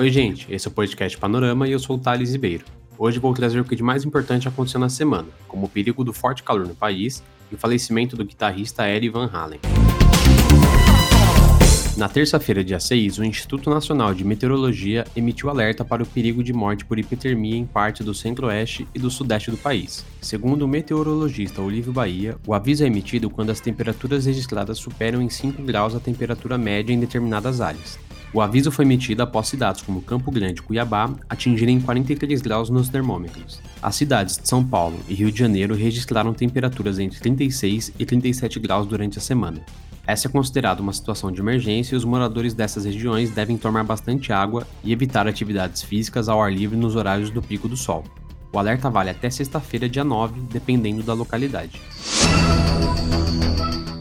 Oi, gente, esse é o podcast Panorama e eu sou o Thales Ribeiro. Hoje vou trazer o que de mais importante aconteceu na semana, como o perigo do forte calor no país e o falecimento do guitarrista Eddie Van Halen. Na terça-feira, dia 6, o Instituto Nacional de Meteorologia emitiu alerta para o perigo de morte por hipotermia em parte do centro-oeste e do sudeste do país. Segundo o meteorologista Olívio Bahia, o aviso é emitido quando as temperaturas registradas superam em 5 graus a temperatura média em determinadas áreas. O aviso foi emitido após cidades como Campo Grande e Cuiabá atingirem 43 graus nos termômetros. As cidades de São Paulo e Rio de Janeiro registraram temperaturas entre 36 e 37 graus durante a semana. Essa é considerada uma situação de emergência e os moradores dessas regiões devem tomar bastante água e evitar atividades físicas ao ar livre nos horários do pico do sol. O alerta vale até sexta-feira, dia 9, dependendo da localidade.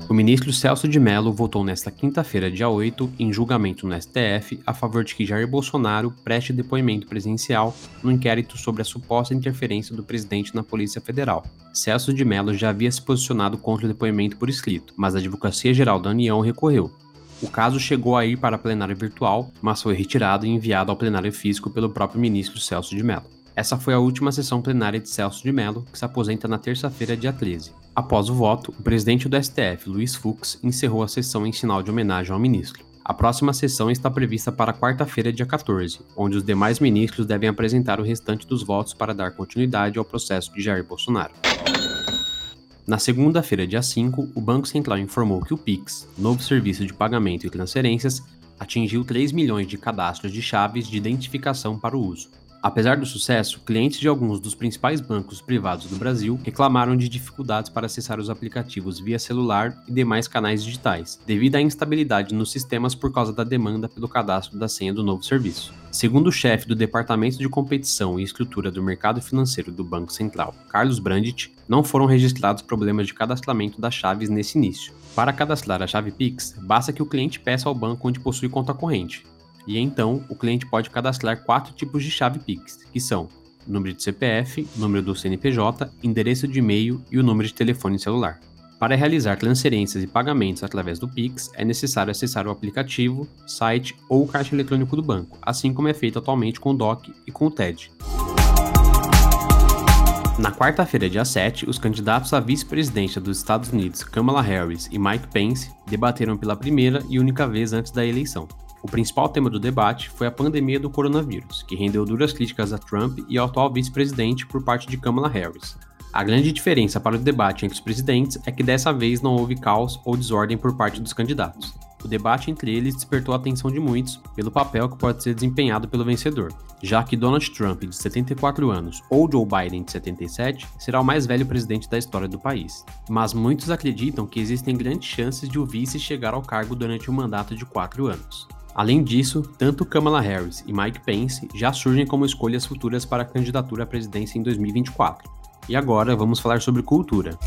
O ministro Celso de Mello votou nesta quinta-feira, dia 8, em julgamento no STF, a favor de que Jair Bolsonaro preste depoimento presencial no inquérito sobre a suposta interferência do presidente na Polícia Federal. Celso de Mello já havia se posicionado contra o depoimento por escrito, mas a Advocacia Geral da União recorreu. O caso chegou a ir para a plenária virtual, mas foi retirado e enviado ao plenário físico pelo próprio ministro Celso de Mello. Essa foi a última sessão plenária de Celso de Mello, que se aposenta na terça-feira, dia 13. Após o voto, o presidente do STF, Luiz Fux, encerrou a sessão em sinal de homenagem ao ministro. A próxima sessão está prevista para quarta-feira, dia 14, onde os demais ministros devem apresentar o restante dos votos para dar continuidade ao processo de Jair Bolsonaro. Na segunda-feira, dia 5, o Banco Central informou que o Pix, novo serviço de pagamento e transferências, atingiu 3 milhões de cadastros de chaves de identificação para o uso. Apesar do sucesso, clientes de alguns dos principais bancos privados do Brasil reclamaram de dificuldades para acessar os aplicativos via celular e demais canais digitais, devido à instabilidade nos sistemas por causa da demanda pelo cadastro da senha do novo serviço. Segundo o chefe do Departamento de Competição e Estrutura do Mercado Financeiro do Banco Central, Carlos Brandt, não foram registrados problemas de cadastramento das chaves nesse início. Para cadastrar a chave Pix, basta que o cliente peça ao banco onde possui conta corrente, e então o cliente pode cadastrar quatro tipos de chave Pix, que são número de CPF, número do CNPJ, endereço de e-mail e o número de telefone celular. Para realizar transferências e pagamentos através do Pix, é necessário acessar o aplicativo, site ou caixa eletrônico do banco, assim como é feito atualmente com o DOC e com o TED. Na quarta-feira, dia 7, os candidatos à vice-presidência dos Estados Unidos, Kamala Harris e Mike Pence, debateram pela primeira e única vez antes da eleição. O principal tema do debate foi a pandemia do coronavírus, que rendeu duras críticas a Trump e ao atual vice-presidente por parte de Kamala Harris. A grande diferença para o debate entre os presidentes é que dessa vez não houve caos ou desordem por parte dos candidatos. O debate entre eles despertou a atenção de muitos pelo papel que pode ser desempenhado pelo vencedor, já que Donald Trump, de 74 anos, ou Joe Biden, de 77, será o mais velho presidente da história do país. Mas muitos acreditam que existem grandes chances de o vice chegar ao cargo durante um mandato de quatro anos. Além disso, tanto Kamala Harris e Mike Pence já surgem como escolhas futuras para a candidatura à presidência em 2024. E agora vamos falar sobre cultura.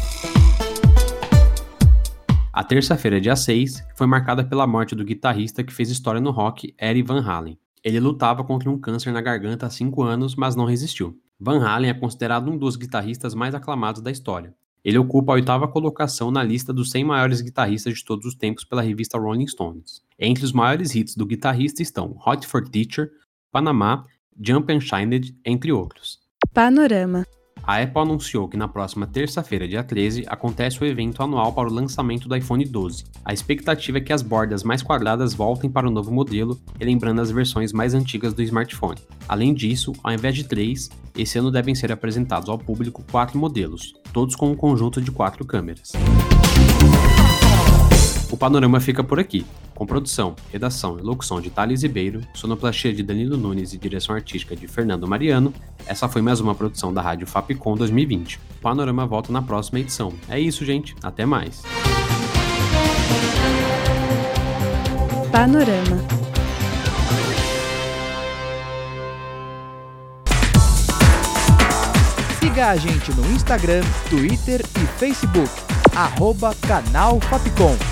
A terça-feira, dia 6, foi marcada pela morte do guitarrista que fez história no rock, Eddie Van Halen. Ele lutava contra um câncer na garganta há 5 anos, mas não resistiu. Van Halen é considerado um dos guitarristas mais aclamados da história. Ele ocupa a oitava colocação na lista dos 100 maiores guitarristas de todos os tempos pela revista Rolling Stones. Entre os maiores hits do guitarrista estão Hot for Teacher, Panamá, Jump and Shined, entre outros. Panorama. A Apple anunciou que na próxima terça-feira, dia 13, acontece o evento anual para o lançamento do iPhone 12. A expectativa é que as bordas mais quadradas voltem para o novo modelo, relembrando as versões mais antigas do smartphone. Além disso, ao invés de três, esse ano devem ser apresentados ao público quatro modelos, todos com um conjunto de quatro câmeras. O panorama fica por aqui. Com produção, redação e locução de Thales Ribeiro, sonoplastia de Danilo Nunes e direção artística de Fernando Mariano, essa foi mais uma produção da Rádio Fapcom 2020. O Panorama volta na próxima edição. É isso, gente. Até mais. Panorama. Siga a gente no Instagram, Twitter e Facebook. Arroba Canal Fapcom.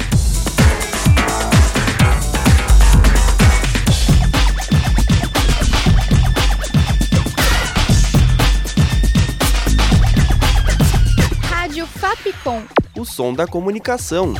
Som da comunicação.